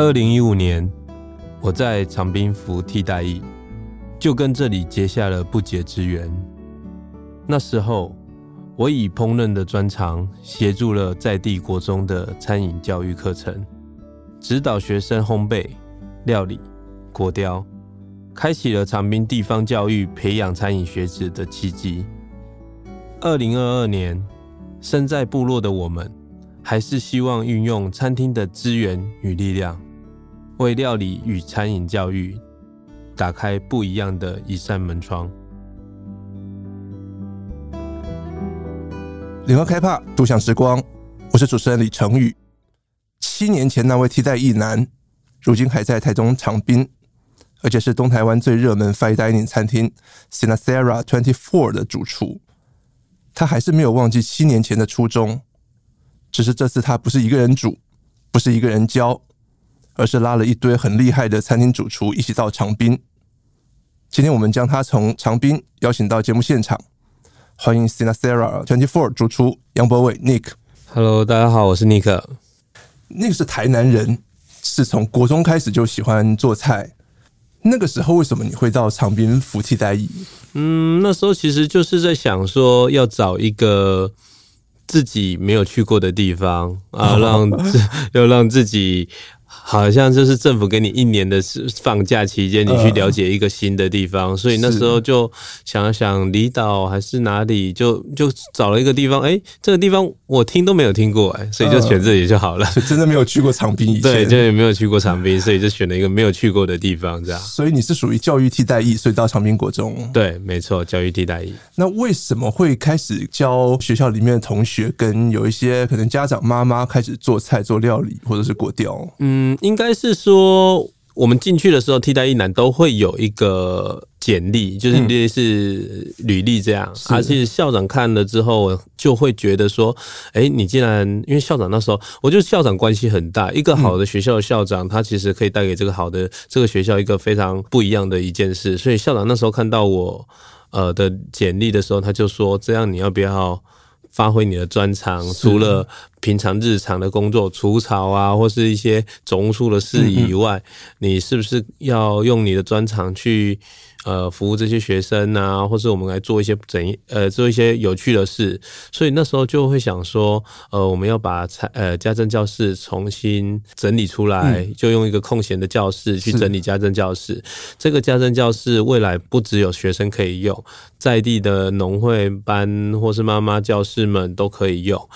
二零一五年，我在长滨服替代役，就跟这里结下了不解之缘。那时候，我以烹饪的专长，协助了在地国中的餐饮教育课程，指导学生烘焙、料理、国雕，开启了长滨地方教育培养餐饮学子的契机。二零二二年，身在部落的我们，还是希望运用餐厅的资源与力量。为料理与餐饮教育打开不一样的一扇门窗。联合开帕，独享时光。我是主持人李成宇。七年前那位替代役男，如今还在台中长滨，而且是东台湾最热门 Fine Dining 餐厅 Sinasera Twenty Four 的主厨。他还是没有忘记七年前的初衷，只是这次他不是一个人煮，不是一个人教。而是拉了一堆很厉害的餐厅主厨一起到长滨。今天我们将他从长滨邀请到节目现场，欢迎 Sinasera Twenty Four 主厨杨博伟 Nick。Hello，大家好，我是 Nick。Nick 是台南人，是从国中开始就喜欢做菜。那个时候为什么你会到长滨服替代役？嗯，那时候其实就是在想说要找一个自己没有去过的地方啊，让 要让自己。好像就是政府给你一年的放假期间，你去了解一个新的地方，所以那时候就想想离岛还是哪里，就就找了一个地方，哎，这个地方我听都没有听过，哎，所以就选这里就好了。真的没有去过长滨以前，对，就也没有去过长滨，所以就选了一个没有去过的地方，这样。所以你是属于教育替代役，所以到长滨国中。对，没错，教育替代役。那为什么会开始教学校里面的同学，跟有一些可能家长妈妈开始做菜、做料理，或者是果雕？嗯。嗯，应该是说，我们进去的时候，替代一男都会有一个简历，就是类似履历这样。而且校长看了之后，就会觉得说，哎，你既然因为校长那时候，我觉得校长关系很大。一个好的学校的校长，他其实可以带给这个好的这个学校一个非常不一样的一件事。所以校长那时候看到我呃的简历的时候，他就说，这样你要不要？发挥你的专长，除了平常日常的工作，除草啊，或是一些种务处的事宜以外，嗯、你是不是要用你的专长去？呃，服务这些学生啊，或是我们来做一些怎呃做一些有趣的事，所以那时候就会想说，呃，我们要把呃家政教室重新整理出来，嗯、就用一个空闲的教室去整理家政教室。这个家政教室未来不只有学生可以用，在地的农会班或是妈妈教师们都可以用。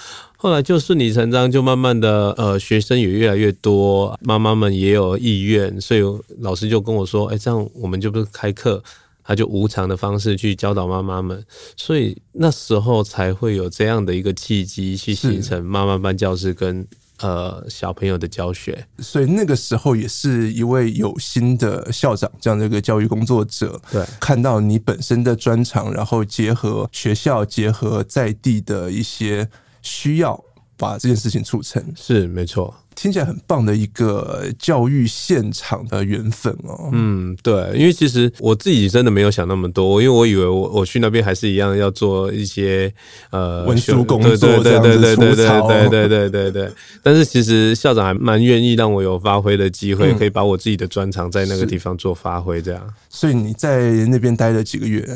后来就顺理成章，就慢慢的，呃，学生也越来越多，妈妈们也有意愿，所以老师就跟我说，哎，这样我们就不是开课，他就无偿的方式去教导妈妈们，所以那时候才会有这样的一个契机，去形成妈妈班教室跟呃小朋友的教学。所以那个时候也是一位有心的校长，这样的一个教育工作者，对，看到你本身的专长，然后结合学校，结合在地的一些。需要把这件事情促成，是没错，听起来很棒的一个教育现场的缘分哦。嗯，对，因为其实我自己真的没有想那么多，因为我以为我我去那边还是一样要做一些呃文书工作，对对对对对对对对对对对。但是其实校长还蛮愿意让我有发挥的机会，可以把我自己的专长在那个地方做发挥，这样。所以你在那边待了几个月？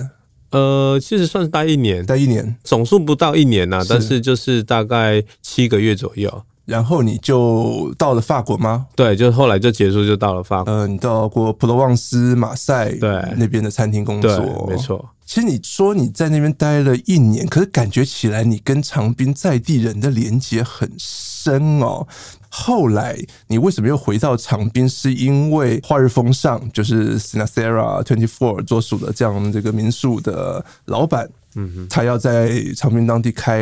呃，其实算是待一年，待一年，总数不到一年呐、啊，但是就是大概七个月左右。然后你就到了法国吗？对，就后来就结束，就到了法国。呃，你到过普罗旺斯、马赛对那边的餐厅工作，没错。其实你说你在那边待了一年，可是感觉起来你跟长滨在地人的连接很深哦。后来你为什么又回到长滨？是因为花日风尚，就是 Sinasera Twenty Four 做属的这样这个民宿的老板，他要在长滨当地开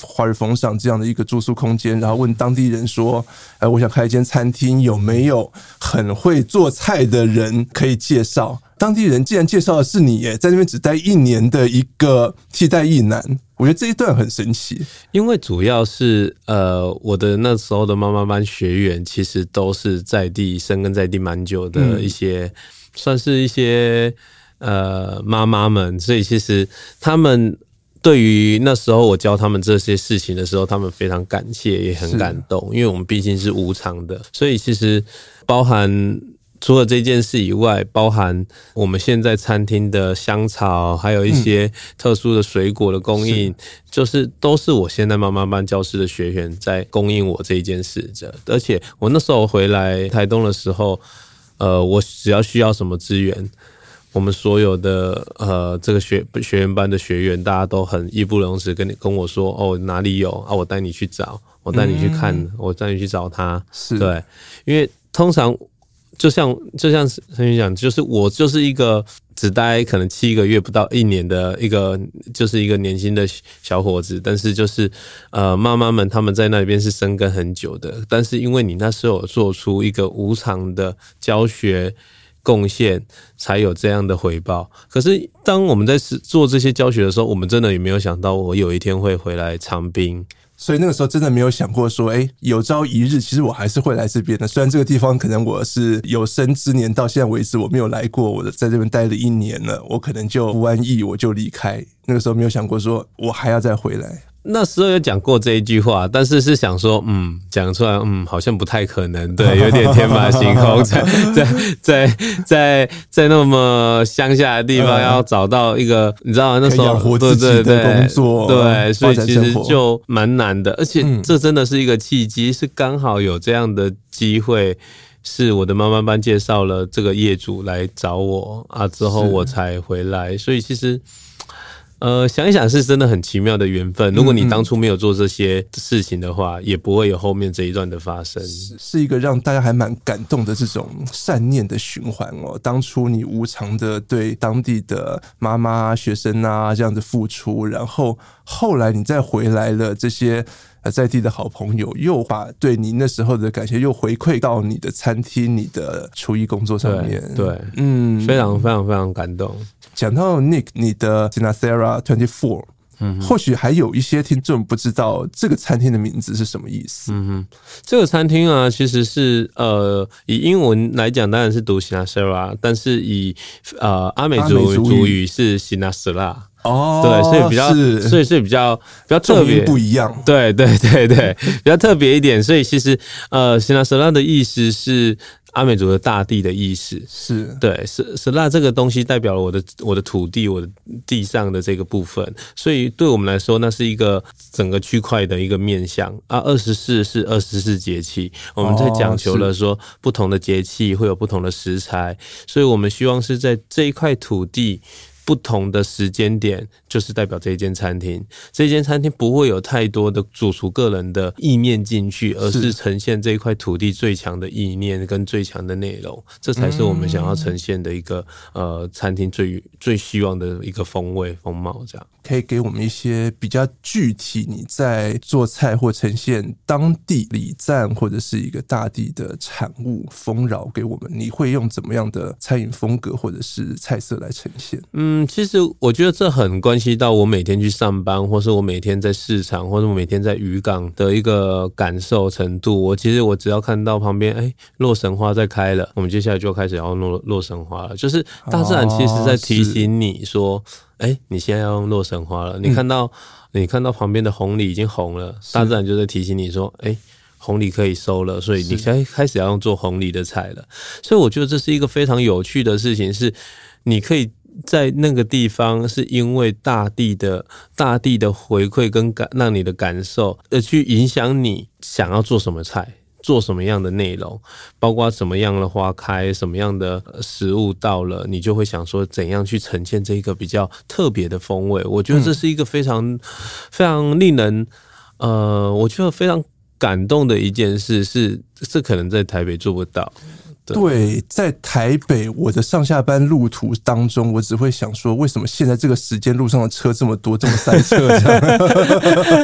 花日风尚这样的一个住宿空间，然后问当地人说：“哎，我想开一间餐厅，有没有很会做菜的人可以介绍？”当地人既然介绍的是你耶，在那边只待一年的一个替代役男，我觉得这一段很神奇。因为主要是呃，我的那时候的妈妈班学员其实都是在地生根在地蛮久的一些，嗯、算是一些呃妈妈们，所以其实他们对于那时候我教他们这些事情的时候，他们非常感谢，也很感动，因为我们毕竟是无偿的，所以其实包含除了这件事以外，包含我们现在餐厅的香草，还有一些特殊的水果的供应，就是都是我现在妈妈班教室的学员在供应我这一件事的。而且我那时候回来台东的时候，呃，我只要需要什么资源。我们所有的呃，这个学学员班的学员，大家都很义不容辞，跟你跟我说哦，哪里有啊？我带你去找，我带你去看，嗯、我带你去找他。是对，因为通常就像就像陈云讲，就是我就是一个只待可能七个月不到一年的一个，就是一个年轻的小伙子，但是就是呃，妈妈们他们在那边是生根很久的，但是因为你那时候有做出一个无偿的教学。贡献才有这样的回报。可是当我们在做这些教学的时候，我们真的也没有想到，我有一天会回来长滨。所以那个时候真的没有想过说，哎，有朝一日其实我还是会来这边的。虽然这个地方可能我是有生之年到现在为止我没有来过，我在这边待了一年了，我可能就不安逸，我就离开。那个时候没有想过说我还要再回来。那时候有讲过这一句话，但是是想说，嗯，讲出来，嗯，好像不太可能，对，有点天马行空，在在在在在那么乡下的地方要找到一个，你知道吗？那时候活自己的工作，对，所以其实就蛮难的，而且这真的是一个契机，是刚好有这样的机会，是我的妈妈班介绍了这个业主来找我啊，之后我才回来，所以其实。呃，想一想是真的很奇妙的缘分。如果你当初没有做这些事情的话，嗯嗯，也不会有后面这一段的发生。是，是一个让大家还蛮感动的这种善念的循环哦。当初你无偿的对当地的妈妈、学生啊这样子付出，然后后来你再回来了，这些在地的好朋友又把对你那时候的感谢又回馈到你的餐厅、你的厨艺工作上面。对，对嗯，非常非常非常感动。讲到 Nick，你的 Sinasera Twenty Four，嗯，或许还有一些听众不知道这个餐厅的名字是什么意思。嗯哼，这个餐厅啊，其实是呃，以英文来讲当然是读 Sinasera，但是以呃阿美族族语是 Sinasera。哦，对，所以比较，所以是比较比较特别不一样。对对对对，比较特别一点。所以其实呃 Sinasera 的意思是。阿美族的大地的意思是对，是是那这个东西代表了我的我的土地，我的地上的这个部分，所以对我们来说，那是一个整个区块的一个面向啊。二十四是二十四节气，我们在讲求了说不同的节气会有不同的食材，所以我们希望是在这一块土地。不同的时间点，就是代表这一间餐厅。这间餐厅不会有太多的主厨个人的意念进去，而是呈现这一块土地最强的意念跟最强的内容。这才是我们想要呈现的一个呃餐厅最最希望的一个风味风貌。这样可以给我们一些比较具体，你在做菜或呈现当地礼赞或者是一个大地的产物丰饶给我们。你会用怎么样的餐饮风格或者是菜色来呈现？嗯。嗯，其实我觉得这很关系到我每天去上班，或是我每天在市场，或者我每天在渔港的一个感受程度。我其实我只要看到旁边，哎，洛神花在开了，我们接下来就开始要用洛洛神花了。就是大自然其实在提醒你说，哎，你现在要用洛神花了。你看到你看到旁边的红鲤已经红了，大自然就在提醒你说，哎，红藜可以收了，所以你现在开始要用做红藜的菜了。所以我觉得这是一个非常有趣的事情，是你可以。在那个地方，是因为大地的大地的回馈跟感，让你的感受，而去影响你想要做什么菜，做什么样的内容，包括什么样的花开，什么样的食物到了，你就会想说怎样去呈现这一个比较特别的风味。我觉得这是一个非常非常令人呃，我觉得非常感动的一件事，是这可能在台北做不到。对，在台北，我的上下班路途当中，我只会想说，为什么现在这个时间路上的车这么多，这么塞车？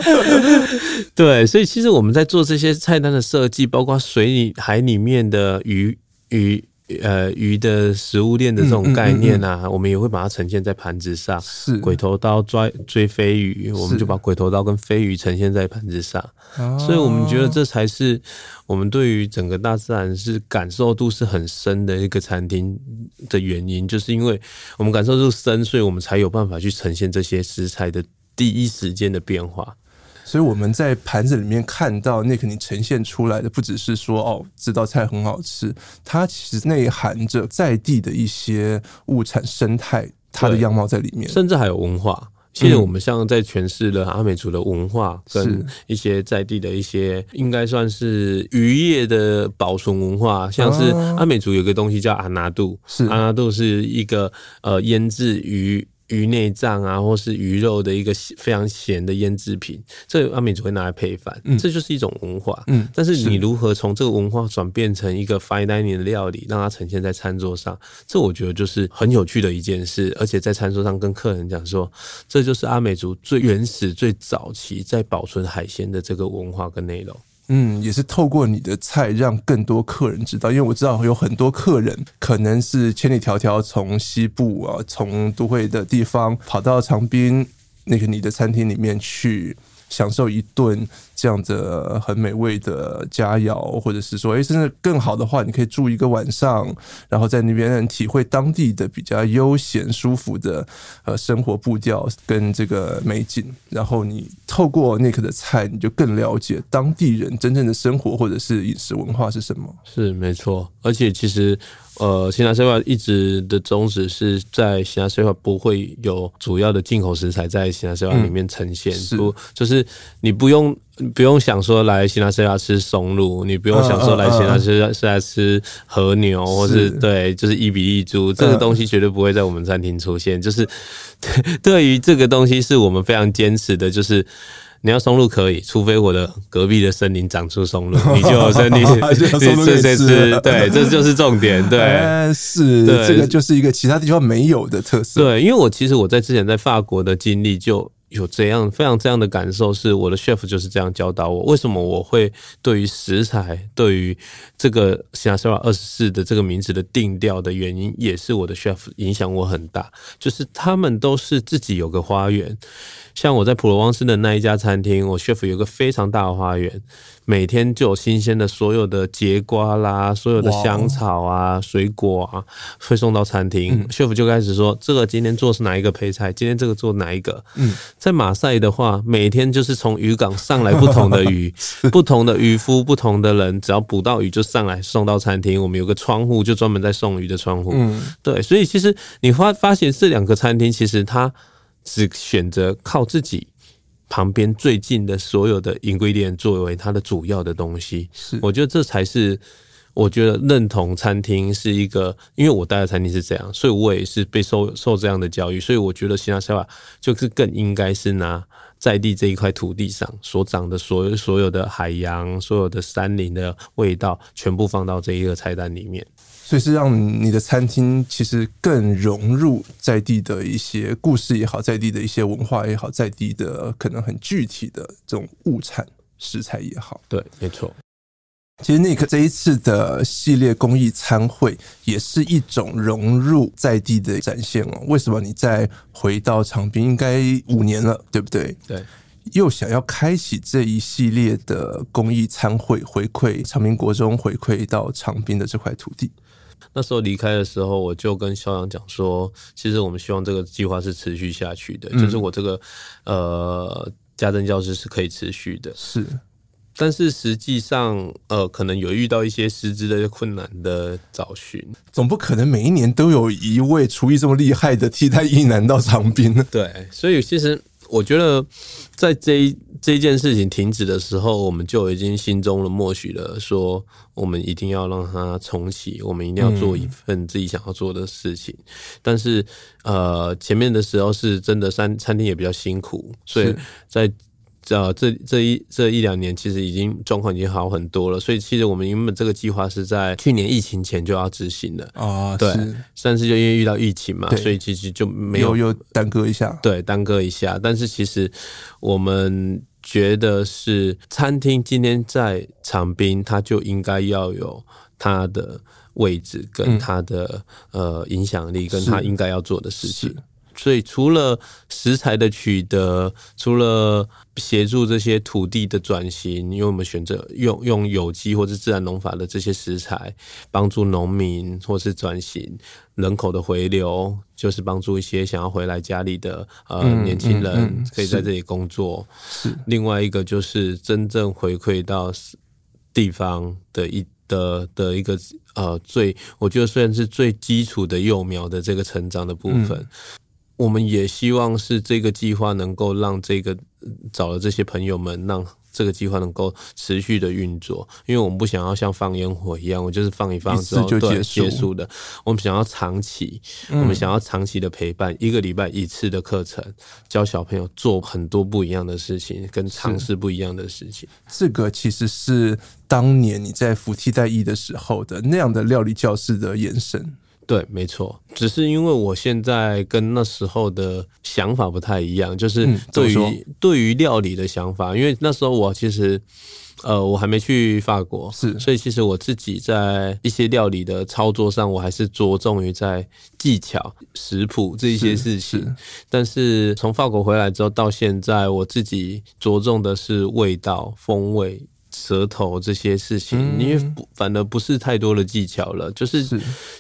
对，所以其实我们在做这些菜单的设计，包括水里、海里面的鱼鱼。呃，鱼的食物链的这种概念啊，嗯嗯嗯、我们也会把它呈现在盘子上。是鬼头刀抓追飞鱼，我们就把鬼头刀跟飞鱼呈现在盘子上。所以，我们觉得这才是我们对于整个大自然是感受度是很深的一个餐厅的原因，就是因为我们感受度深，所以我们才有办法去呈现这些食材的第一时间的变化。所以我们在盘子里面看到那肯定呈现出来的，不只是说哦，这道菜很好吃，它其实内含着在地的一些物产生态，它的样貌在里面，甚至还有文化。其实我们像在诠释了阿美族的文化，跟一些在地的一些，应该算是渔业的保存文化，像是阿美族有个东西叫阿拿度，是阿拿度是一个呃腌制鱼。鱼内脏啊，或是鱼肉的一个非常咸的腌制品，这阿美族会拿来配饭，嗯，这就是一种文化。嗯，但是你如何从这个文化转变成一个 fine dining 的料理，让它呈现在餐桌上，这我觉得就是很有趣的一件事。而且在餐桌上跟客人讲说，这就是阿美族最原始、最早期在保存海鲜的这个文化跟内容。嗯，也是透过你的菜，让更多客人知道。因为我知道有很多客人可能是千里迢迢从西部啊，从都会的地方跑到长滨那个你的餐厅里面去。享受一顿这样的很美味的佳肴，或者是说，哎，甚至更好的话，你可以住一个晚上，然后在那边体会当地的比较悠闲舒服的呃生活步调跟这个美景。然后你透过 Nick 的菜，你就更了解当地人真正的生活或者是饮食文化是什么。是没错，而且其实。呃，西纳塞瓦一直的宗旨是在西纳塞瓦不会有主要的进口食材在西纳塞瓦里面呈现，嗯、不就是你不用不用想说来西纳塞瓦吃松露，你不用想说来西纳塞瓦是来吃和牛，嗯、或是对，就是一比一猪，这个东西绝对不会在我们餐厅出现。就是对于这个东西，是我们非常坚持的，就是。你要松露可以，除非我的隔壁的森林长出松露，你就有森林，这这是对，这就是重点，对，是，对，这个就是一个其他地方没有的特色。对，因为我其实我在之前在法国的经历就有这样非常这样的感受，是我的 chef 就是这样教导我。为什么我会对于食材，对于这个 Sara 二十四的这个名字的定调的原因，也是我的 chef 影响我很大，就是他们都是自己有个花园。像我在普罗旺斯的那一家餐厅，我 chef 有个非常大的花园，每天就有新鲜的所有的节瓜啦，所有的香草啊、水果啊，会送到餐厅。嗯、chef 就开始说：“这个今天做是哪一个配菜？今天这个做哪一个？”嗯，在马赛的话，每天就是从渔港上来不同的鱼，不同的渔夫，不同的人，只要捕到鱼就上来送到餐厅。我们有个窗户，就专门在送鱼的窗户。嗯，对，所以其实你发发现这两个餐厅，其实它。只选择靠自己旁边最近的所有的 ingredient 作为它的主要的东西，是我觉得这才是我觉得认同餐厅是一个，因为我待的餐厅是这样，所以我也是被受受这样的教育，所以我觉得西纳塞瓦就是更应该是拿在地这一块土地上所长的所有所有的海洋、所有的山林的味道，全部放到这一个菜单里面。所以是让你的餐厅其实更融入在地的一些故事也好，在地的一些文化也好，在地的可能很具体的这种物产食材也好。对，没错。其实 Nick 这一次的系列公益餐会也是一种融入在地的展现哦。为什么你再回到长滨应该五年了，对不对？对。又想要开启这一系列的公益餐会，回馈长滨国中，回馈到长滨的这块土地。那时候离开的时候，我就跟校长讲说，其实我们希望这个计划是持续下去的，嗯、就是我这个呃家政教师是可以持续的。是，但是实际上呃，可能有遇到一些师资的困难的找寻，总不可能每一年都有一位厨艺这么厉害的替代役男到长滨呢？对，所以其实。我觉得，在这一这件事情停止的时候，我们就已经心中了默许了，说我们一定要让它重启，我们一定要做一份自己想要做的事情。但是，呃，前面的时候是真的，餐餐厅也比较辛苦，所以在。这这这一这一两年，其实已经状况已经好很多了。所以其实我们原本这个计划是在去年疫情前就要执行的啊，哦、对。但是就因为遇到疫情嘛，所以其实就没有又耽搁一下。对，耽搁一下。但是其实我们觉得是餐厅今天在长滨，它就应该要有它的位置跟它的、嗯、呃影响力，跟它应该要做的事情。所以除了食材的取得，除了协助这些土地的转型，因为我们选择用用有机或是自然农法的这些食材，帮助农民或是转型人口的回流，就是帮助一些想要回来家里的呃年轻人可以在这里工作。是另外一个就是真正回馈到地方的一的的一个呃最，我觉得虽然是最基础的幼苗的这个成长的部分。嗯我们也希望是这个计划能够让这个找了这些朋友们，让这个计划能够持续的运作，因为我们不想要像放烟火一样，我就是放一放之后就结束的。我们想要长期，我们想要长期的陪伴，一个礼拜一次的课程，教小朋友做很多不一样的事情，跟尝试不一样的事情。这个其实是当年你在服替代役的时候的那样的料理教室的延伸。对，没错，只是因为我现在跟那时候的想法不太一样，就是对于、嗯、对于料理的想法，因为那时候我其实呃我还没去法国，是，所以其实我自己在一些料理的操作上，我还是着重于在技巧、食谱这一些事情。是，但是从法国回来之后到现在，我自己着重的是味道、风味。舌头这些事情，因为不反而不是太多的技巧了，就是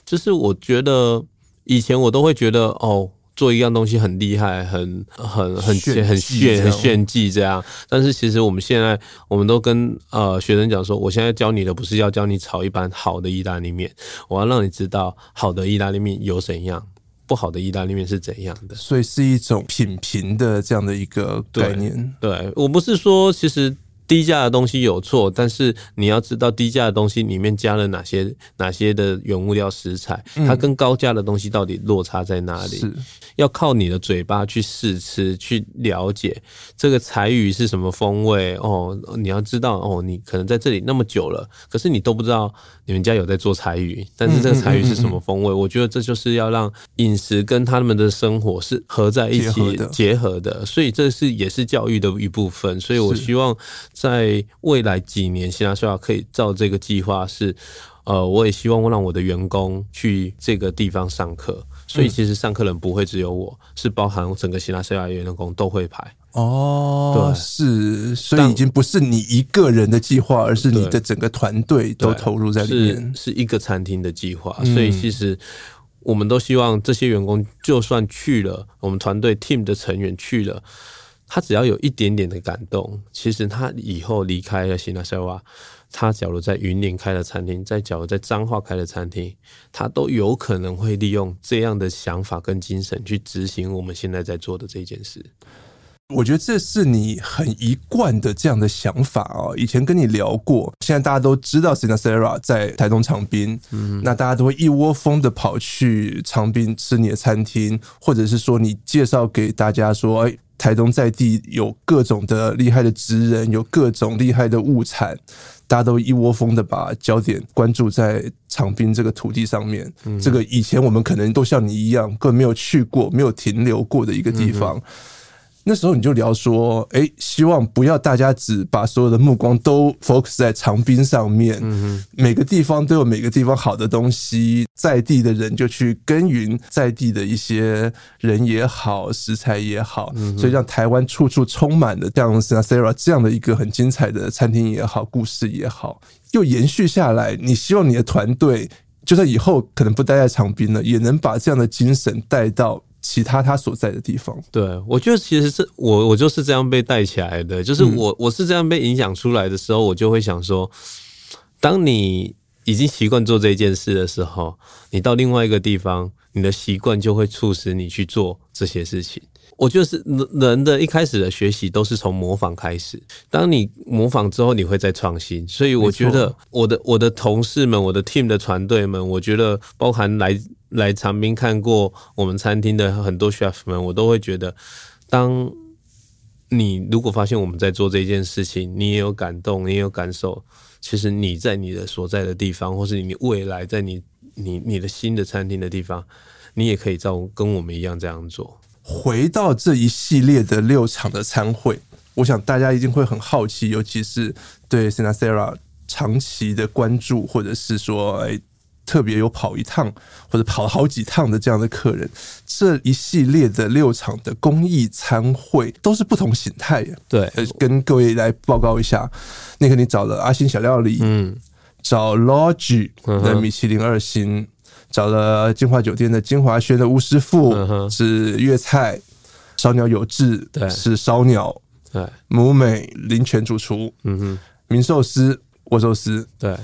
就是我觉得以前我都会觉得哦，做一样东西很厉害，很很很很炫很炫技这样。但是其实我们现在我们都跟呃学生讲说，我现在教你的不是要教你炒一盘好的意大利面，我要让你知道好的意大利面有怎样，不好的意大利面是怎样的。所以是一种品评的这样的一个概念。对，对我不是说其实。低价的东西有错，但是你要知道低价的东西里面加了哪些哪些的原物料食材，它跟高价的东西到底落差在哪里？是要靠你的嘴巴去试吃，去了解这个柴鱼是什么风味哦。你要知道哦，你可能在这里那么久了，可是你都不知道你们家有在做柴鱼，但是这个柴鱼是什么风味？我觉得这就是要让饮食跟他们的生活是合在一起结合的，所以这是也是教育的一部分。所以我希望。在未来几年，希纳圣雅可以照这个计划是，呃，我也希望让我的员工去这个地方上课，所以其实上课人不会只有我，是包含整个希纳圣雅的员工都会排。哦，对，是，所以已经不是你一个人的计划，而是你的整个团队都投入在里面，是，是一个餐厅的计划。所以其实我们都希望这些员工就算去了，我们团队 team 的成员去了。他只要有一点点的感动，其实他以后离开了希纳塞瓦，他假如在云林开了餐厅，在假如在彰化开了餐厅，他都有可能会利用这样的想法跟精神去执行我们现在在做的这件事。我觉得这是你很一贯的这样的想法哦。以前跟你聊过，现在大家都知道希纳圣雅在台东长滨，嗯，那大家都会一窝蜂的跑去长滨吃你的餐厅，或者是说你介绍给大家说，哎。台东在地有各种的厉害的职人，有各种厉害的物产，大家都一窝蜂的把焦点关注在长滨这个土地上面。嗯。这个以前我们可能都像你一样，根本没有去过、没有停留过的一个地方。嗯那时候你就聊说，哎，希望不要大家只把所有的目光都 focus 在长滨上面，每个地方都有每个地方好的东西，在地的人就去耕耘在地的一些人也好，食材也好，所以让台湾处处充满了像 Sinasera 这样的一个很精彩的餐厅也好，故事也好，又延续下来。你希望你的团队，就算以后可能不待在长滨了，也能把这样的精神带到。其他他所在的地方，对，我觉得其实是我我就是这样被带起来的，就是我我是这样被影响出来的时候，我就会想说，当你已经习惯做这件事的时候，你到另外一个地方，你的习惯就会促使你去做这些事情。我觉得是人的一开始的学习都是从模仿开始，当你模仿之后，你会再创新。所以我觉得我的我的同事们，我的 team 的团队们，我觉得包含来。来长滨看过我们餐厅的很多 chef 们，我都会觉得，当你如果发现我们在做这件事情，你也有感动，你也有感受，其实你在你的所在的地方，或是你未来在你你你的新的餐厅的地方，你也可以照跟我们一样这样做。回到这一系列的六场的餐会，我想大家一定会很好奇，尤其是对 SINASARA 长期的关注，或者是说，哎。特别有跑一趟或者跑了好几趟的这样的客人，这一系列的六场的公益餐会都是不同形态。对，跟各位来报告一下，那个你找了阿星小料理，嗯，找 Lodge 的米其林二星，嗯、找了金华酒店的金华轩的吴师傅、嗯、是粤菜，烧鸟有志对。是烧鸟，对，母美林泉主厨，嗯哼，名寿司握寿司。对。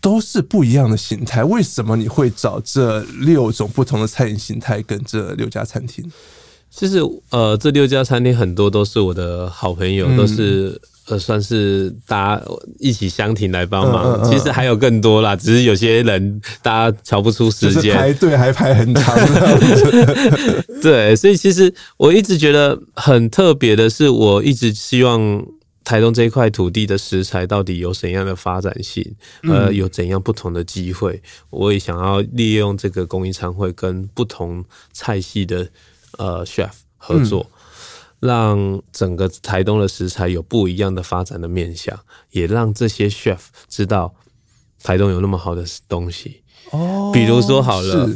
都是不一样的形态，为什么你会找这六种不同的餐饮形态跟这六家餐厅？其实，呃，这六家餐厅很多都是我的好朋友，嗯、都是呃，算是大家一起相挺来帮忙。嗯嗯嗯、其实还有更多啦，只是有些人大家瞧不出时间，排队还排很长。对，所以其实我一直觉得很特别的是，我一直希望。台东这一块土地的食材到底有怎样的发展性？呃，有怎样不同的机会？我也想要利用这个公益餐会，跟不同菜系的呃 chef 合作，让整个台东的食材有不一样的发展的面向，也让这些 chef 知道台东有那么好的东西。哦，比如说好了，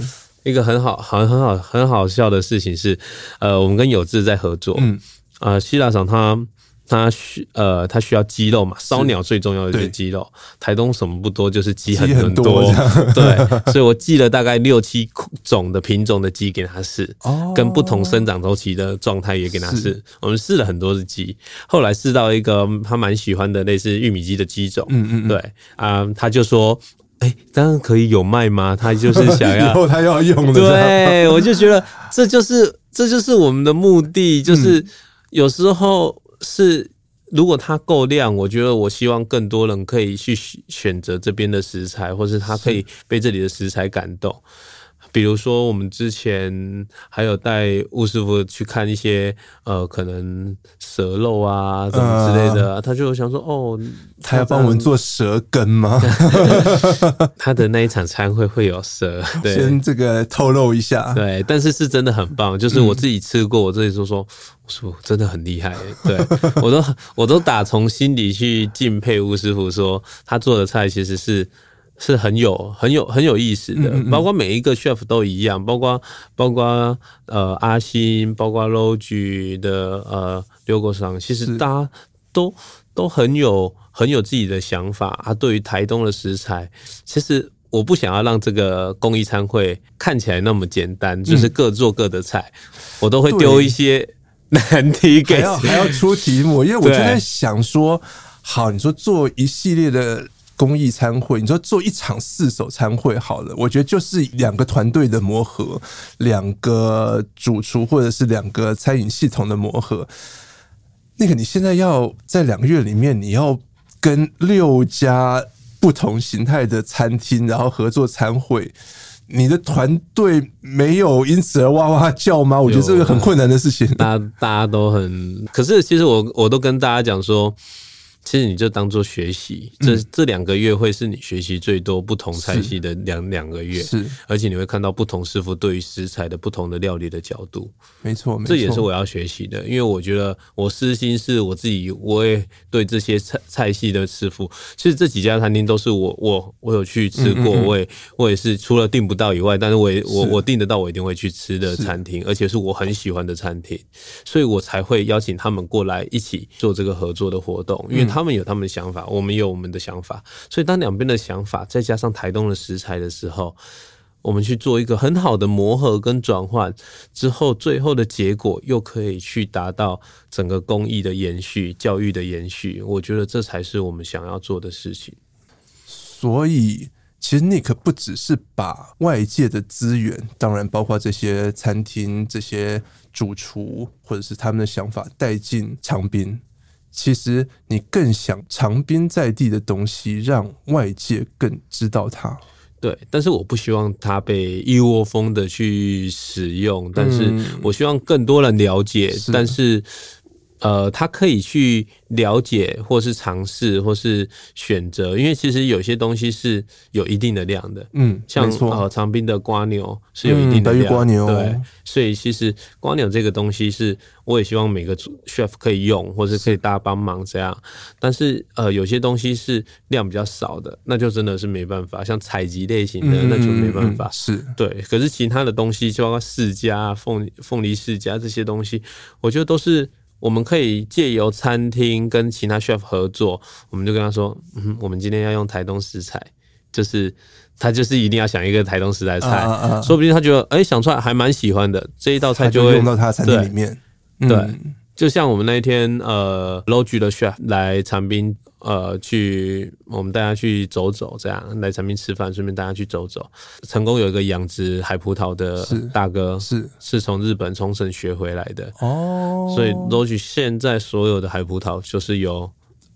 一个很好、很很好、很好笑的事情是，呃，我们跟有志在合作，嗯，啊，希腊厂他。它需呃，它需要鸡肉嘛？烧鸟最重要的就是鸡肉。台东什么不多，就是鸡很很多。对，所以我寄了大概六七种的品种的鸡给他试，跟不同生长周期的状态也给他试。我们试了很多只鸡，后来试到一个他蛮喜欢的类似玉米鸡的鸡种。嗯嗯，对啊，他就说：“哎，当然可以有卖吗？”他就是想要 以后他要用的。对，我就觉得这就是这就是我们的目的，就是有时候。是，如果它够量，我觉得我希望更多人可以去选择这边的食材，或是他可以被这里的食材感动。比如说，我们之前还有带吴师傅去看一些呃，可能蛇肉啊，什么之类的，他就想说，哦，他要帮我们做蛇羹吗？他的那一场餐会会有蛇，对，先这个透露一下，对，但是是真的很棒，就是我自己吃过，我自己说说，吴师傅真的很厉害，对，我都我都打从心底去敬佩吴师傅，说他做的菜其实是。是很有很有很有意思的，包括每一个 chef 都一样，包括包括呃阿星，包括 Logi 的呃刘国商，其实大家都都很有很有自己的想法啊。对于台东的食材，其实我不想要让这个公益餐会看起来那么简单，就是各做各的菜，我都会丢一些难题给，还要还要出题目，因为我就在想说，好，你说做一系列的。公益餐会，你说做一场四手餐会好了，我觉得就是两个团队的磨合，两个主厨或者是两个餐饮系统的磨合。那个你现在要在两个月里面，你要跟六家不同形态的餐厅，然后合作餐会，你的团队没有因此而哇哇叫吗？我觉得这个很困难的事情。大家 大家都很，可是其实我我都跟大家讲说。其实你就当做学习，这这两个月会是你学习最多不同菜系的两两个月，是，而且你会看到不同师傅对于食材的不同的料理的角度，没错，没错，这也是我要学习的，因为我觉得我私心是我自己，我也对这些菜菜系的师傅，其实这几家餐厅都是我我我有去吃过，我也我也是除了订不到以外，但是我也我我订得到，我一定会去吃的餐厅，而且是我很喜欢的餐厅，所以我才会邀请他们过来一起做这个合作的活动，因为。他们有他们的想法，我们有我们的想法，所以当两边的想法再加上台东的食材的时候，我们去做一个很好的磨合跟转换之后，最后的结果又可以去达到整个公益的延续、教育的延续。我觉得这才是我们想要做的事情。所以，其实 Nick 不只是把外界的资源，当然包括这些餐厅、这些主厨或者是他们的想法带进长滨。其实你更想长边在地的东西，让外界更知道它。对，但是我不希望它被一窝蜂的去使用，但是我希望更多人了解。但是，呃，他可以去了解，或是尝试，或是选择，因为其实有些东西是有一定的量的，嗯，像呃长滨的瓜牛是有一定的量，嗯、蜗牛。对，所以其实瓜牛这个东西是，我也希望每个 chef 可以用，或是可以大家帮忙这样，但是呃有些东西是量比较少的，那就真的是没办法，像采集类型的、嗯、那就没办法，是。对，可是其他的东西，就包括释迦、凤凤梨释迦这些东西，我觉得都是。我们可以借由餐厅跟其他 chef 合作，我们就跟他说，嗯，我们今天要用台东食材，就是他就是一定要想一个台东食材菜，啊啊啊。说不定他觉得，哎、欸，想出来还蛮喜欢的这一道菜就会就用到他的餐厅里面，对，就像我们那一天，呃，Logi 的 chef 来长滨。呃，去我们大家去走走，这样来长滨吃饭，顺便大家去走走。成功有一个养殖海葡萄的大哥，是是从日本冲绳学回来的哦，所以 Logi 现在所有的海葡萄就是由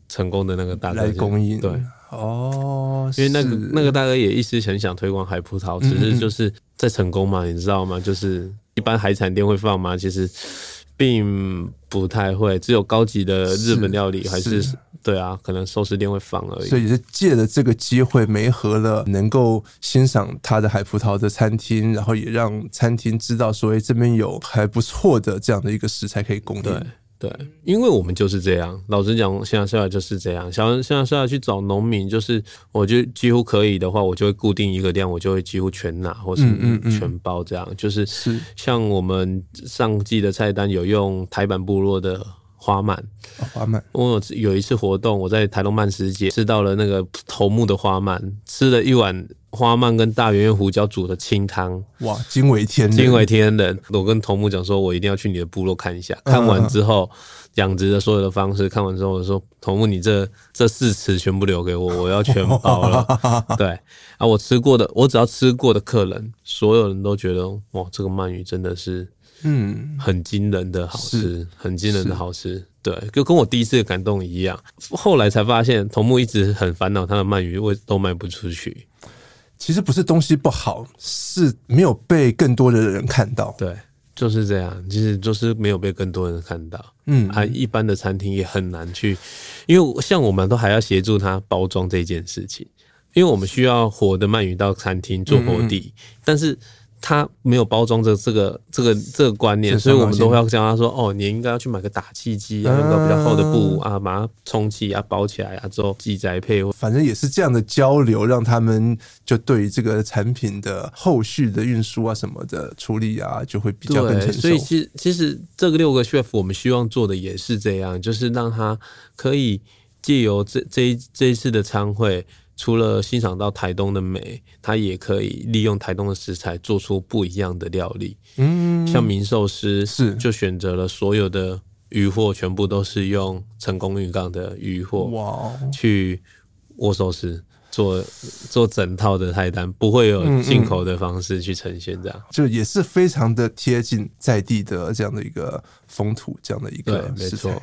成功的那个大哥来供应，对哦，因为那个那个大哥也一直很想推广海葡萄，只是就是在成功嘛，你知道吗？就是一般海产店会放吗？其实并不太会，只有高级的日本料理还是。对啊，可能寿司店会放而已。所以也是借着这个机会，没和了能够欣赏他的海葡萄的餐厅，然后也让餐厅知道说，哎，这边有还不错的这样的一个食材可以供应。对对，因为我们就是这样。老实讲，现在下来就是这样。想现在下来去找农民，就是我就几乎可以的话，我就会固定一个量，我就会几乎全拿，或是全包这样。嗯嗯嗯就是像我们上季的菜单有用台版部落的。花鳗，花鳗。我有一次活动，我在台东慢食节吃到了那个头目的花鳗，吃了一碗花鳗跟大圆圆胡椒煮的清汤，哇，惊为天人，惊为天人。我跟头目讲说，我一定要去你的部落看一下。看完之后，养殖的所有的方式，看完之后我说，头目，你这这四池全部留给我，我要全包了。对啊，我吃过的，我只要吃过的客人，所有人都觉得，哇，这个鳗鱼真的是。嗯，很惊人的好吃，很惊人的好吃，对，就跟我第一次的感动一样。后来才发现，桐木一直很烦恼，他的鳗鱼为都卖不出去。其实不是东西不好，是没有被更多的人看到。对，就是这样，其实就是没有被更多人看到。嗯，啊，一般的餐厅也很难去，因为像我们都还要协助他包装这件事情，因为我们需要活的鳗鱼到餐厅做活地，嗯、但是。他没有包装这这个这个这个观念，所以我们都会要教他说：“哦，你应该要去买个打气机啊，用个比较厚的布啊，把它充气啊，包起来啊，之后寄宅配。”反正也是这样的交流，让他们就对于这个产品的后续的运输啊什么的处理啊，就会比较更成熟。所以其实其实这个六个 chef 我们希望做的也是这样，就是让他可以借由这这一这一次的参会。除了欣赏到台东的美，他也可以利用台东的食材做出不一样的料理。嗯，像明寿司是。就选择了所有的鱼货全部都是用成功渔港的鱼货哇，去握寿司做做整套的菜单，不会有进口的方式去呈现，这样、嗯。嗯、就也是非常的贴近在地的这样的一个风土，这样的一个对，没错。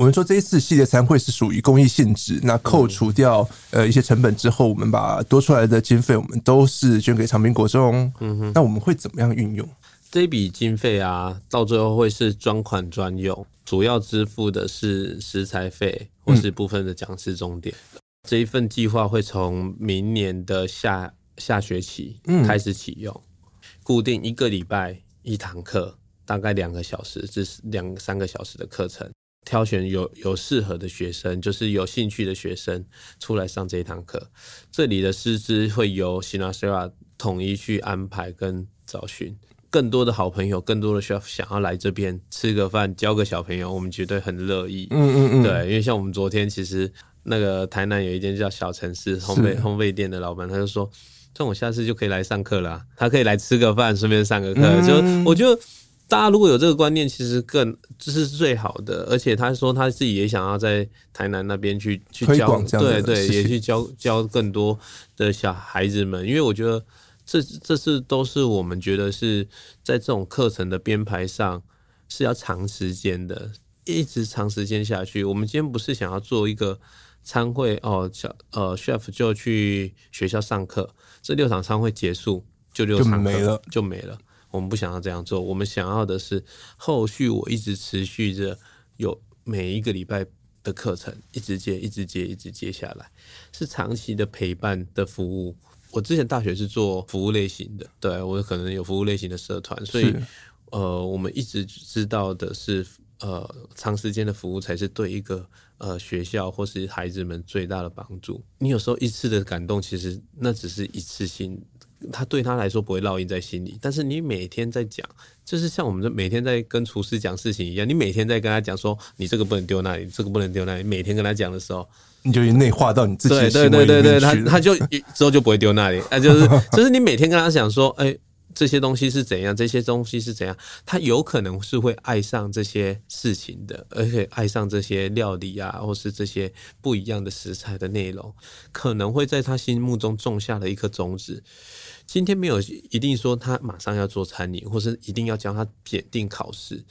我们说这一次系列餐会是属于公益性质，那扣除掉呃一些成本之后，我们把多出来的经费，我们都是捐给长滨国中。嗯哼，那我们会怎么样运用这笔经费啊？到最后会是专款专用，主要支付的是食材费或是部分的讲师重点。嗯、这一份计划会从明年的下下学期开始启用，嗯、固定一个礼拜一堂课，大概两个小时至两三个小时的课程。挑选有有适合的学生，就是有兴趣的学生出来上这一堂课。这里的师资会由 Sinasera 统一去安排跟找寻。更多的好朋友，更多的 chef 想要来这边吃个饭，教个小朋友，我们绝对很乐意。嗯嗯嗯，对，因为像我们昨天其实那个台南有一间叫小城市烘焙烘焙店的老板，他就说，这我下次就可以来上课了。他可以来吃个饭，顺便上个课。嗯、就我觉得。大家如果有这个观念，其实更这是最好的。而且他说他自己也想要在台南那边去去教，对对，也去教教更多的小孩子们。因为我觉得这这是都是我们觉得是在这种课程的编排上是要长时间的，一直长时间下去。我们今天不是想要做一个参会哦，小呃 chef 就去学校上课，这六场参会结束就六场就没了，就没了。我们不想要这样做，我们想要的是后续我一直持续着有每一个礼拜的课程，一直接，一直接，一直接下来，是长期的陪伴的服务。我之前大学是做服务类型的，对，我可能有服务类型的社团，所以呃，我们一直知道的是，呃，长时间的服务才是对一个呃学校或是孩子们最大的帮助。你有时候一次的感动，其实那只是一次性。他对他来说不会烙印在心里，但是你每天在讲，就是像我们每天在跟厨师讲事情一样，你每天在跟他讲说，你这个不能丢那里，这个不能丢那里，每天跟他讲的时候，你就内化到你自己的对对对对对，他他就之后就不会丢那里，那就是就是你每天跟他讲说，哎、欸。这些东西是怎样？这些东西是怎样？他有可能是会爱上这些事情的，而且爱上这些料理啊，或是这些不一样的食材的内容，可能会在他心目中种下了一颗种子。今天没有一定说他马上要做餐饮，或是一定要将他检定考试，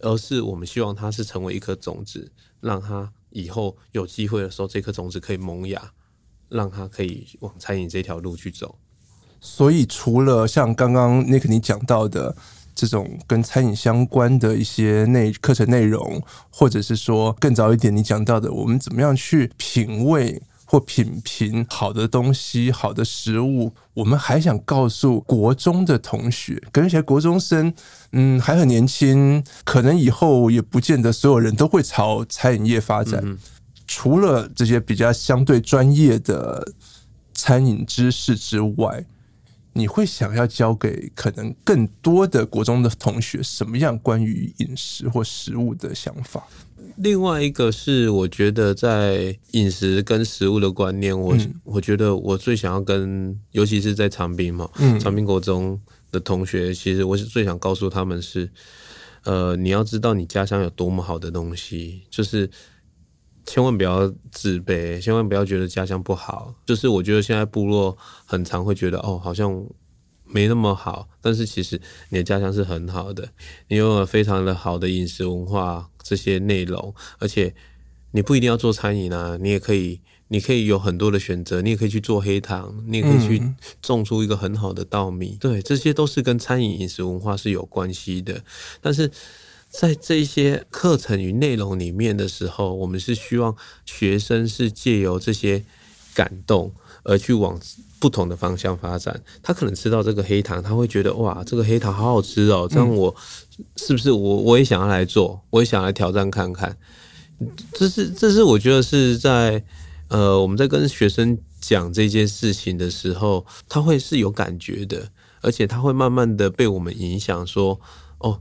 而是我们希望他是成为一颗种子，让他以后有机会的时候，这颗种子可以萌芽，让他可以往餐饮这条路去走。所以，除了像刚刚 Nick 你讲到的这种跟餐饮相关的一些内课程内容，或者是说更早一点你讲到的，我们怎么样去品味或品评好的东西、好的食物，我们还想告诉国中的同学，跟一些国中生，嗯，还很年轻，可能以后也不见得所有人都会朝餐饮业发展。除了这些比较相对专业的餐饮知识之外，你会想要教给可能更多的国中的同学什么样关于饮食或食物的想法？另外一个是，我觉得在饮食跟食物的观念，我、嗯、我觉得我最想要跟，尤其是在长滨嘛，嗯，长滨国中的同学，其实我是最想告诉他们是，呃，你要知道你家乡有多么好的东西，就是。千万不要自卑，千万不要觉得家乡不好。就是我觉得现在部落很常会觉得哦，好像没那么好。但是其实你的家乡是很好的，你拥有非常的好的饮食文化这些内容，而且你不一定要做餐饮啊，你也可以，你可以有很多的选择，你也可以去做黑糖，你也可以去种出一个很好的稻米。对，这些都是跟餐饮饮食文化是有关系的。但是。在这些课程与内容里面的时候，我们是希望学生是借由这些感动而去往不同的方向发展。他可能吃到这个黑糖，他会觉得哇，这个黑糖好好吃哦，这样我是不是我我也想要来做，我也想来挑战看看。这是这是我觉得是在呃我们在跟学生讲这件事情的时候，他会是有感觉的，而且他会慢慢的被我们影响说哦。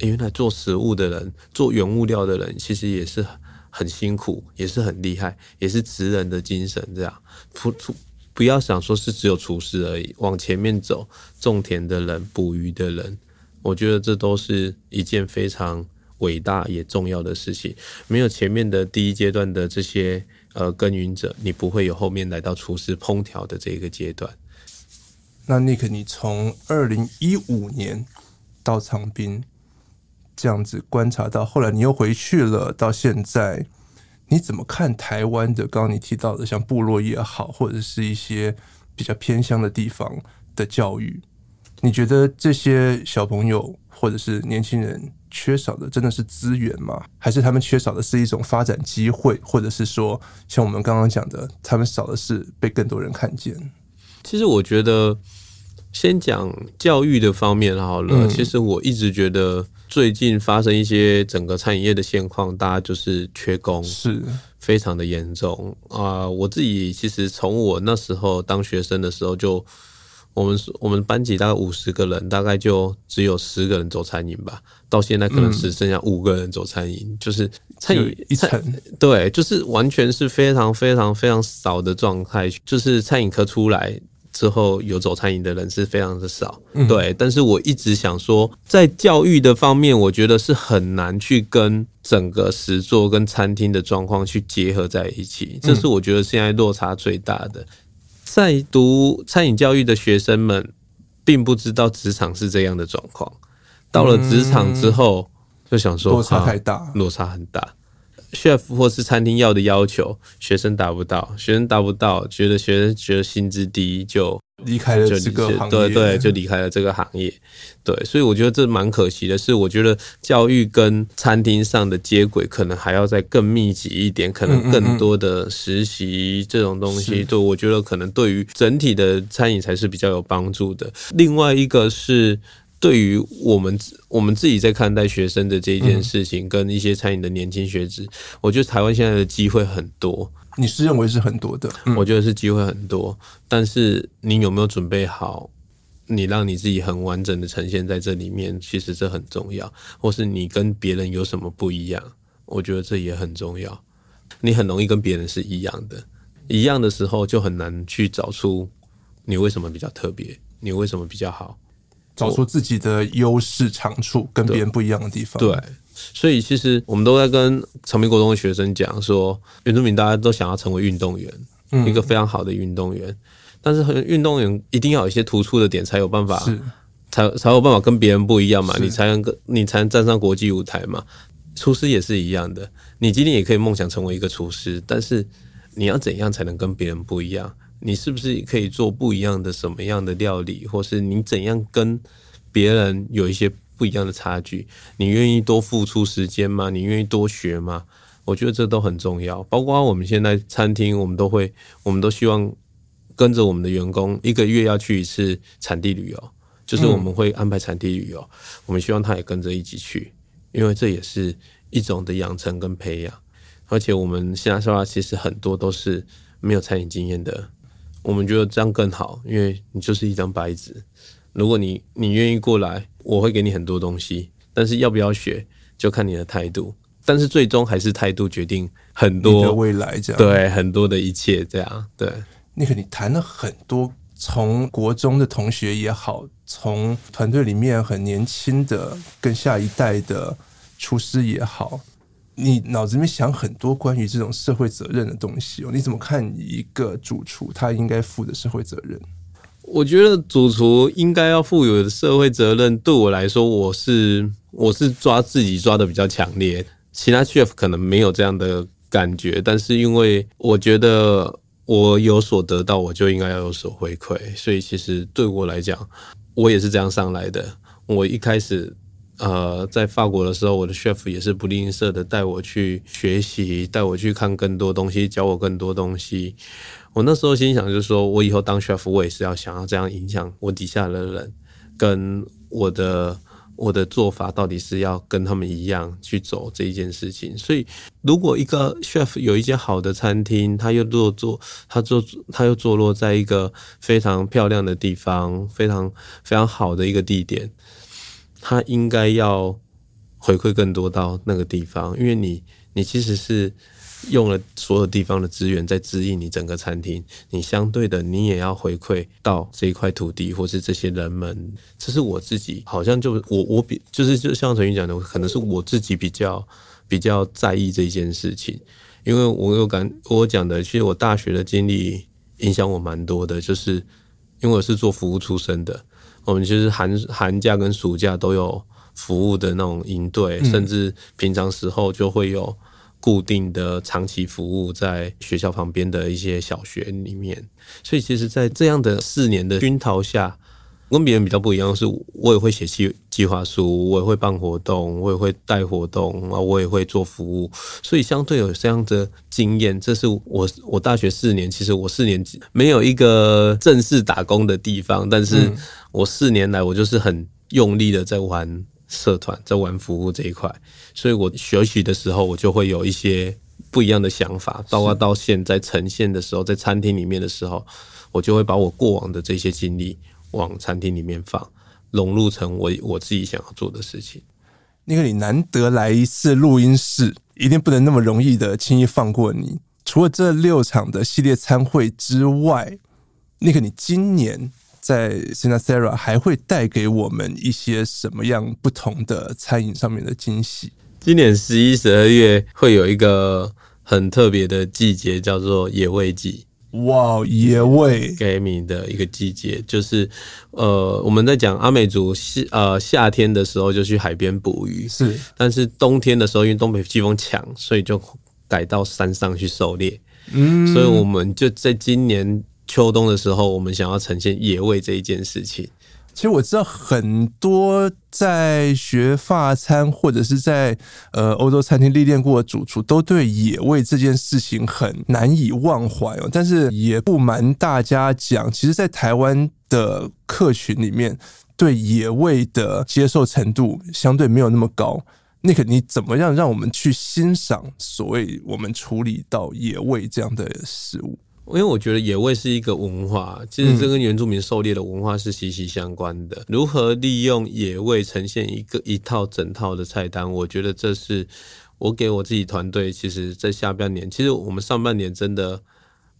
原来做食物的人，做原物料的人，其实也是很辛苦，也是很厉害，也是职人的精神。这样，不不不要想说是只有厨师而已，往前面走，种田的人，捕鱼的人，我觉得这都是一件非常伟大也重要的事情。没有前面的第一阶段的这些呃耕耘者，你不会有后面来到厨师烹调的这个阶段。那 Nick，你从二零一五年到长滨。这样子观察到，后来你又回去了，到现在你怎么看台湾的？刚刚你提到的，像部落也好，或者是一些比较偏乡的地方的教育，你觉得这些小朋友或者是年轻人缺少的真的是资源吗？还是他们缺少的是一种发展机会，或者是说，像我们刚刚讲的，他们少的是被更多人看见？其实我觉得，先讲教育的方面好了。嗯、其实我一直觉得。最近发生一些整个餐饮业的现况，大家就是缺工，是非常的严重啊、呃！我自己其实从我那时候当学生的时候就，就我们我们班级大概五十个人，大概就只有十个人走餐饮吧。到现在可能只剩下五个人走餐饮，嗯、就是餐饮一层，对，就是完全是非常非常非常少的状态，就是餐饮科出来。之后有走餐饮的人是非常的少，嗯、对。但是我一直想说，在教育的方面，我觉得是很难去跟整个实作跟餐厅的状况去结合在一起，这是我觉得现在落差最大的。在读餐饮教育的学生们，并不知道职场是这样的状况，到了职场之后，就想说落差太大，落差很大。Chef 或是餐厅要的要求，学生达不到，学生达不到，觉得学生觉得薪资低就离开了这个行业，对对，就离开了这个行业。对，所以我觉得这蛮可惜的。是我觉得教育跟餐厅上的接轨，可能还要再更密集一点，可能更多的实习这种东西，对，我觉得可能对于整体的餐饮才是比较有帮助的。另外一个是对于我们我们自己在看待学生的这一件事情，跟一些餐饮的年轻学子，我觉得台湾现在的机会很多。你是认为是很多的？嗯、我觉得是机会很多，但是你有没有准备好？你让你自己很完整的呈现在这里面，其实这很重要。或是你跟别人有什么不一样？我觉得这也很重要。你很容易跟别人是一样的，一样的时候就很难去找出你为什么比较特别，你为什么比较好，找出自己的优势长处，跟别人不一样的地方。对。所以其实我们都在跟长滨国中的学生讲说，原住民大家都想要成为运动员，一个非常好的运动员。但是运动员一定要有一些突出的点，才有办法，才才有办法跟别人不一样嘛，你才能跟你才能站上国际舞台嘛。厨师也是一样的，你今天也可以梦想成为一个厨师，但是你要怎样才能跟别人不一样？你是不是可以做不一样的什么样的料理，或是你怎样跟别人有一些？不一样的差距，你愿意多付出时间吗？你愿意多学吗？我觉得这都很重要。包括我们现在餐厅，我们都会，我们都希望跟着我们的员工一个月要去一次产地旅游，就是我们会安排产地旅游，我们希望他也跟着一起去，因为这也是一种的养成跟培养。而且我们现在说话，其实很多都是没有餐饮经验的，我们觉得这样更好，因为你就是一张白纸。如果你你愿意过来，我会给你很多东西，但是要不要学就看你的态度。但是最终还是态度决定很多的未来，这样对很多的一切这样对。那个你谈了很多，从国中的同学也好，从团队里面很年轻的跟下一代的厨师也好，你脑子里面想很多关于这种社会责任的东西哦。你怎么看一个主厨他应该负的社会责任？我觉得主厨应该要负有的社会责任，对我来说，我是我是抓自己抓的比较强烈，其他 chef 可能没有这样的感觉，但是因为我觉得我有所得到，我就应该要有所回馈，所以其实对我来讲，我也是这样上来的。我一开始呃在法国的时候，我的 chef 也是不吝啬的带我去学习，带我去看更多东西，教我更多东西。我那时候心想，就是说我以后当 chef，我也是要想要这样影响我底下的人，跟我的我的做法到底是要跟他们一样去走这一件事情。所以，如果一个 chef 有一间好的餐厅，他又落座，他坐他又坐落在一个非常漂亮的地方，非常非常好的一个地点，他应该要回馈更多到那个地方，因为你你其实是。用了所有地方的资源在指引你整个餐厅，你相对的你也要回馈到这一块土地或是这些人们。这是我自己好像就我我比就是就像陈宇讲的，可能是我自己比较比较在意这一件事情，因为我有感我讲的，其实我大学的经历影响我蛮多的，就是因为我是做服务出身的，我们就是寒寒假跟暑假都有服务的那种营队，甚至平常时候就会有。固定的长期服务在学校旁边的一些小学里面，所以其实，在这样的四年的熏陶下，跟别人比较不一样的是，我也会写计计划书，我也会办活动，我也会带活动啊，我也会做服务，所以相对有这样的经验，这是我我大学四年，其实我四年没有一个正式打工的地方，但是我四年来我就是很用力的在玩。社团在玩服务这一块，所以我学习的时候，我就会有一些不一样的想法。包括到现在呈现的时候，在餐厅里面的时候，我就会把我过往的这些经历往餐厅里面放，融入成我我自己想要做的事情。那个你难得来一次录音室，一定不能那么容易的轻易放过你。除了这六场的系列参会之外，那个你今年。在 Sina Sara 还会带给我们一些什么样不同的餐饮上面的惊喜？今年十一、十二月会有一个很特别的季节，叫做野味季。哇，野味 gaming 的一个季节，就是呃，我们在讲阿美族是呃夏天的时候就去海边捕鱼，是，但是冬天的时候因为东北季风强，所以就改到山上去狩猎。嗯，所以我们就在今年。秋冬的时候，我们想要呈现野味这一件事情。其实我知道很多在学法餐或者是在呃欧洲餐厅历练过的主厨，都对野味这件事情很难以忘怀哦。但是也不瞒大家讲，其实，在台湾的客群里面，对野味的接受程度相对没有那么高。那个你怎么样让我们去欣赏所谓我们处理到野味这样的食物？因为我觉得野味是一个文化，其实这跟原住民狩猎的文化是息息相关的。如何利用野味呈现一个一套整套的菜单，我觉得这是我给我自己团队。其实，在下半年，其实我们上半年真的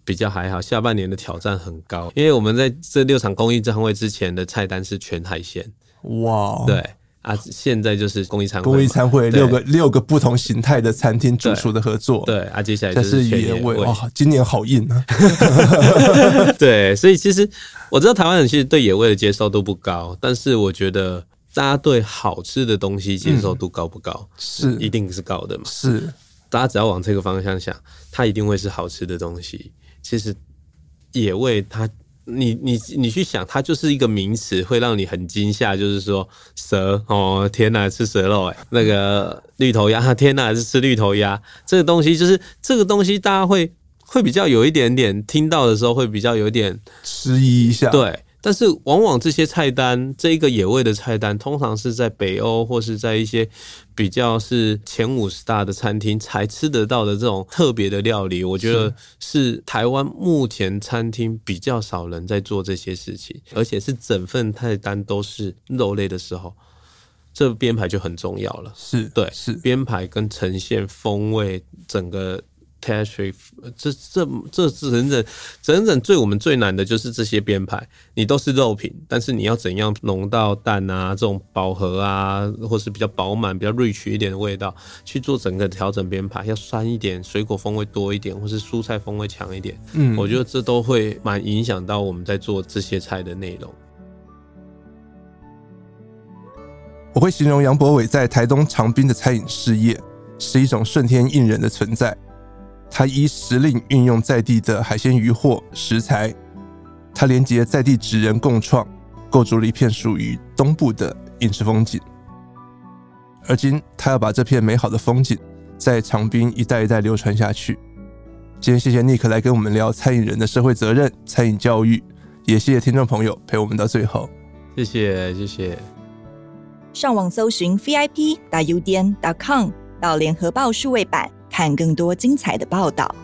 比较还好，下半年的挑战很高，因为我们在这六场公益餐会之前的菜单是全海鲜。哇，对。啊，现在就是公益餐会，公益餐会六个六个不同形态的餐厅主厨的合作，对，对啊，接下来就是野味哇，今年好硬啊，对，所以其实我知道台湾人其实对野味的接受度不高，但是我觉得大家对好吃的东西接受度高不高？嗯、是，一定是高的嘛，是，大家只要往这个方向想，它一定会是好吃的东西。其实野味它。你你你去想，它就是一个名词，会让你很惊吓。就是说蛇哦，天哪，吃蛇肉哎，那个绿头鸭，天哪，是吃绿头鸭。这个东西就是这个东西，大家会会比较有一点点听到的时候，会比较有一点迟疑一下。对。但是往往这些菜单，这一个野味的菜单，通常是在北欧或是在一些比较是前五十大的餐厅才吃得到的这种特别的料理。我觉得是台湾目前餐厅比较少人在做这些事情，而且是整份菜单都是肉类的时候，这编排就很重要了。是对，是编排跟呈现风味整个。Catch，这这这是整整整整最我们最难的就是这些编排，你都是肉品，但是你要怎样浓到蛋啊，这种饱和啊，或是比较饱满、比较 rich 一点的味道去做整个调整编排，要酸一点，水果风味多一点，或是蔬菜风味强一点，嗯，我觉得这都会蛮影响到我们在做这些菜的内容。我会形容杨博伟在台东长滨的餐饮事业是一种顺天应人的存在。他依时令运用在地的海鲜渔获食材，他连接在地职人共创，构筑了一片属于东部的饮食风景。而今，他要把这片美好的风景在长滨一代一代流传下去。今天谢谢 Nick 来跟我们聊餐饮人的社会责任、餐饮教育，也谢谢听众朋友陪我们到最后。谢谢，谢谢。上网搜寻 VIP 打 UDN.com 到联合报数位版。看更多精彩的报道。